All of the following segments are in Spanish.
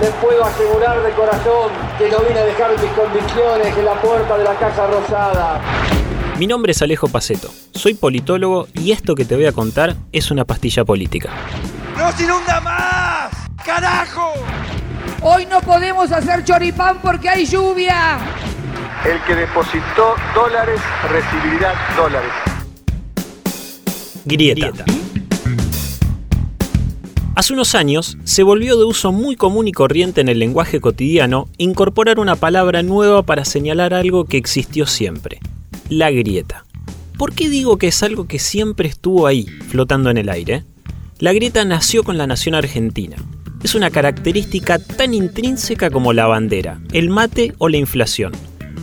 les puedo asegurar de corazón que no vine a dejar mis convicciones en la puerta de la Casa Rosada. Mi nombre es Alejo Paceto, soy politólogo y esto que te voy a contar es una pastilla política. ¡No se inunda más! ¡Carajo! Hoy no podemos hacer choripán porque hay lluvia. El que depositó dólares recibirá dólares. Grieta. Hace unos años se volvió de uso muy común y corriente en el lenguaje cotidiano incorporar una palabra nueva para señalar algo que existió siempre, la grieta. ¿Por qué digo que es algo que siempre estuvo ahí, flotando en el aire? La grieta nació con la nación argentina. Es una característica tan intrínseca como la bandera, el mate o la inflación.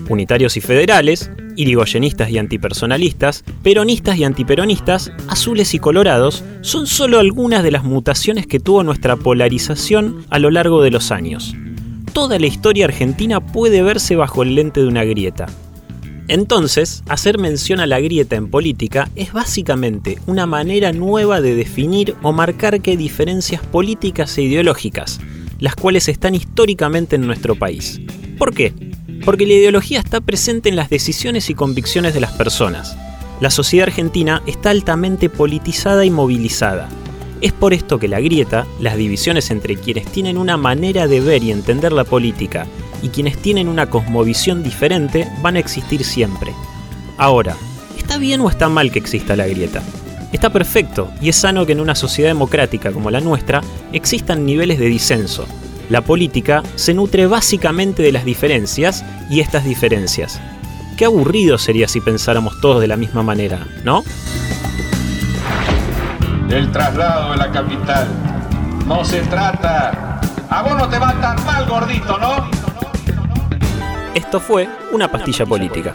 Unitarios y federales, irigoyenistas y antipersonalistas, peronistas y antiperonistas, azules y colorados, son solo algunas de las mutaciones que tuvo nuestra polarización a lo largo de los años. Toda la historia argentina puede verse bajo el lente de una grieta. Entonces, hacer mención a la grieta en política es básicamente una manera nueva de definir o marcar qué diferencias políticas e ideológicas, las cuales están históricamente en nuestro país. ¿Por qué? Porque la ideología está presente en las decisiones y convicciones de las personas. La sociedad argentina está altamente politizada y movilizada. Es por esto que la grieta, las divisiones entre quienes tienen una manera de ver y entender la política y quienes tienen una cosmovisión diferente van a existir siempre. Ahora, ¿está bien o está mal que exista la grieta? Está perfecto y es sano que en una sociedad democrática como la nuestra existan niveles de disenso. La política se nutre básicamente de las diferencias y estas diferencias. Qué aburrido sería si pensáramos todos de la misma manera, ¿no? El traslado de la capital. No se trata. A vos no te va tan mal, gordito, ¿no? Esto fue Una pastilla política.